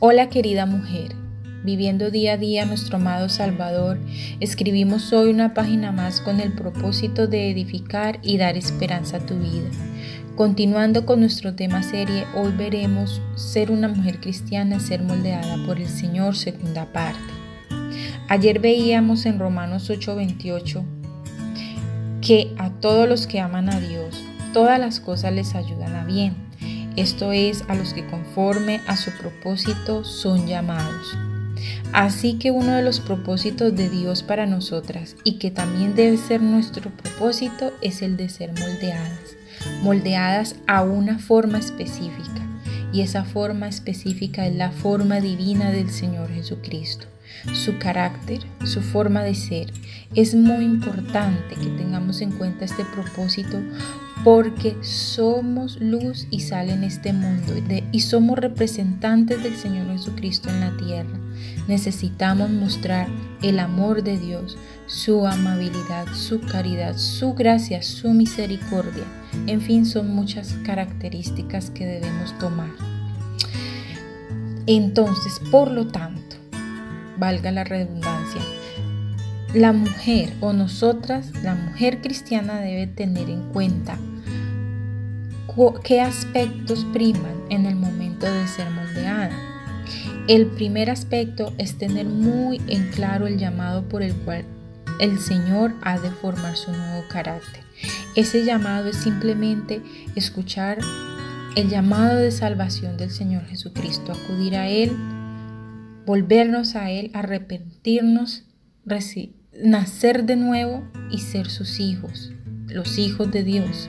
Hola querida mujer, viviendo día a día nuestro amado Salvador, escribimos hoy una página más con el propósito de edificar y dar esperanza a tu vida. Continuando con nuestro tema serie, hoy veremos ser una mujer cristiana, ser moldeada por el Señor, segunda parte. Ayer veíamos en Romanos 8:28 que a todos los que aman a Dios, todas las cosas les ayudan a bien esto es a los que conforme a su propósito son llamados. Así que uno de los propósitos de Dios para nosotras y que también debe ser nuestro propósito es el de ser moldeadas, moldeadas a una forma específica. Y esa forma específica es la forma divina del Señor Jesucristo su carácter, su forma de ser. Es muy importante que tengamos en cuenta este propósito porque somos luz y sal en este mundo y somos representantes del Señor Jesucristo en la tierra. Necesitamos mostrar el amor de Dios, su amabilidad, su caridad, su gracia, su misericordia. En fin, son muchas características que debemos tomar. Entonces, por lo tanto, valga la redundancia, la mujer o nosotras, la mujer cristiana debe tener en cuenta qué aspectos priman en el momento de ser moldeada. El primer aspecto es tener muy en claro el llamado por el cual el Señor ha de formar su nuevo carácter. Ese llamado es simplemente escuchar el llamado de salvación del Señor Jesucristo, acudir a Él volvernos a Él, arrepentirnos, nacer de nuevo y ser sus hijos, los hijos de Dios.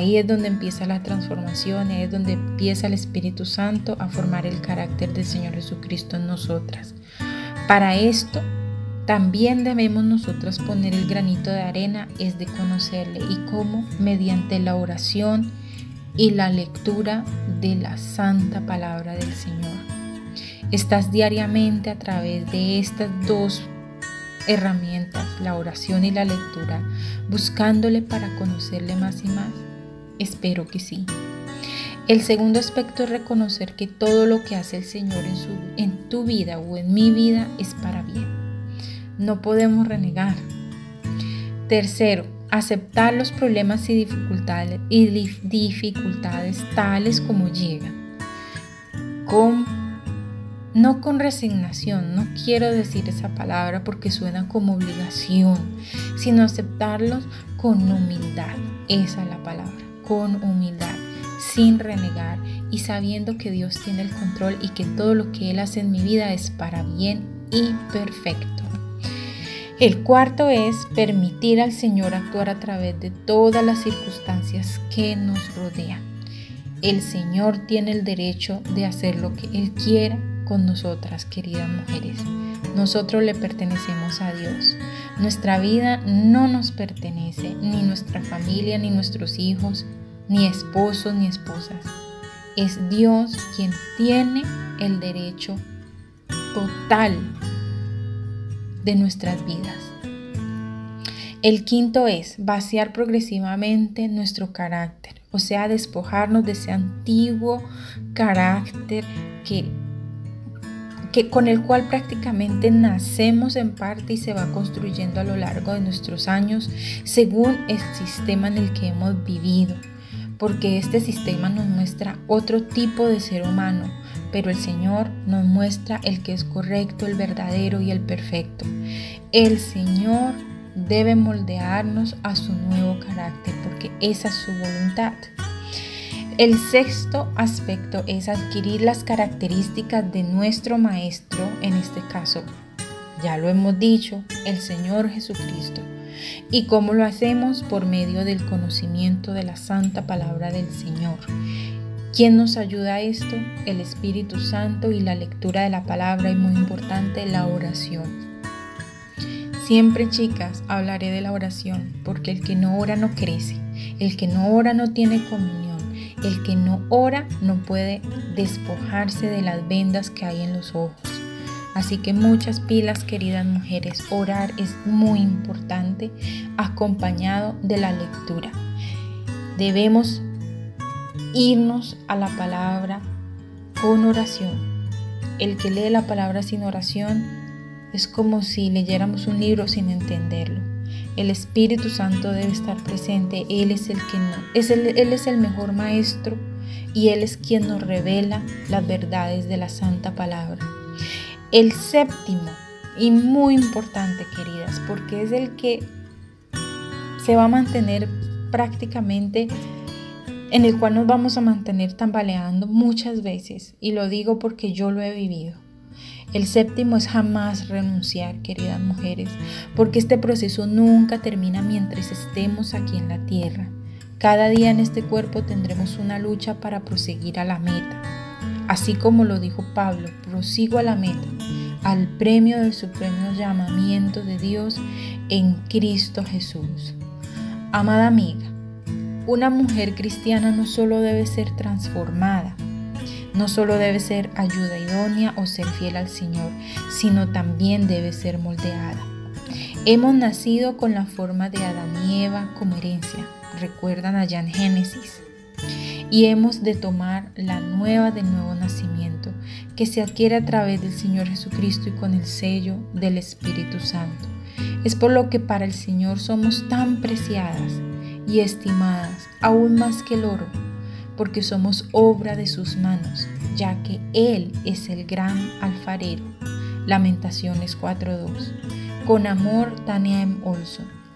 Ahí es donde empieza la transformación, ahí es donde empieza el Espíritu Santo a formar el carácter del Señor Jesucristo en nosotras. Para esto, también debemos nosotras poner el granito de arena, es de conocerle y cómo mediante la oración y la lectura de la santa palabra del Señor. Estás diariamente a través de estas dos herramientas, la oración y la lectura, buscándole para conocerle más y más. Espero que sí. El segundo aspecto es reconocer que todo lo que hace el Señor en, su, en tu vida o en mi vida es para bien. No podemos renegar. Tercero, aceptar los problemas y dificultades, y dificultades tales como llegan. Con no con resignación, no quiero decir esa palabra porque suena como obligación, sino aceptarlos con humildad. Esa es la palabra, con humildad, sin renegar y sabiendo que Dios tiene el control y que todo lo que Él hace en mi vida es para bien y perfecto. El cuarto es permitir al Señor actuar a través de todas las circunstancias que nos rodean. El Señor tiene el derecho de hacer lo que Él quiera con nosotras, queridas mujeres. Nosotros le pertenecemos a Dios. Nuestra vida no nos pertenece, ni nuestra familia, ni nuestros hijos, ni esposos, ni esposas. Es Dios quien tiene el derecho total de nuestras vidas. El quinto es vaciar progresivamente nuestro carácter, o sea, despojarnos de ese antiguo carácter que que con el cual prácticamente nacemos en parte y se va construyendo a lo largo de nuestros años según el sistema en el que hemos vivido, porque este sistema nos muestra otro tipo de ser humano, pero el Señor nos muestra el que es correcto, el verdadero y el perfecto. El Señor debe moldearnos a su nuevo carácter, porque esa es su voluntad. El sexto aspecto es adquirir las características de nuestro Maestro, en este caso, ya lo hemos dicho, el Señor Jesucristo. ¿Y cómo lo hacemos? Por medio del conocimiento de la santa palabra del Señor. ¿Quién nos ayuda a esto? El Espíritu Santo y la lectura de la palabra y muy importante, la oración. Siempre, chicas, hablaré de la oración, porque el que no ora no crece, el que no ora no tiene comunión el que no ora no puede despojarse de las vendas que hay en los ojos. Así que muchas pilas, queridas mujeres, orar es muy importante acompañado de la lectura. Debemos irnos a la palabra con oración El que lee la palabra sin oración es como si leyéramos un libro sin entenderlo. El Espíritu Santo debe estar presente. Él es el que no, él es el mejor maestro y Él es quien nos revela las verdades de la Santa Palabra. El séptimo, y muy importante, queridas, porque es el que se va a mantener prácticamente en el cual nos vamos a mantener tambaleando muchas veces, y lo digo porque yo lo he vivido. El séptimo es jamás renunciar, queridas mujeres, porque este proceso nunca termina mientras estemos aquí en la tierra. Cada día en este cuerpo tendremos una lucha para proseguir a la meta. Así como lo dijo Pablo, prosigo a la meta, al premio del supremo llamamiento de Dios en Cristo Jesús. Amada amiga, una mujer cristiana no solo debe ser transformada, no solo debe ser ayuda idónea o ser fiel al Señor, sino también debe ser moldeada. Hemos nacido con la forma de Adán y Eva como herencia, recuerdan allá en Génesis, y hemos de tomar la nueva del nuevo nacimiento que se adquiere a través del Señor Jesucristo y con el sello del Espíritu Santo. Es por lo que para el Señor somos tan preciadas y estimadas aún más que el oro, porque somos obra de sus manos, ya que Él es el gran alfarero. Lamentaciones 4.2. Con amor, Tania M. Olson.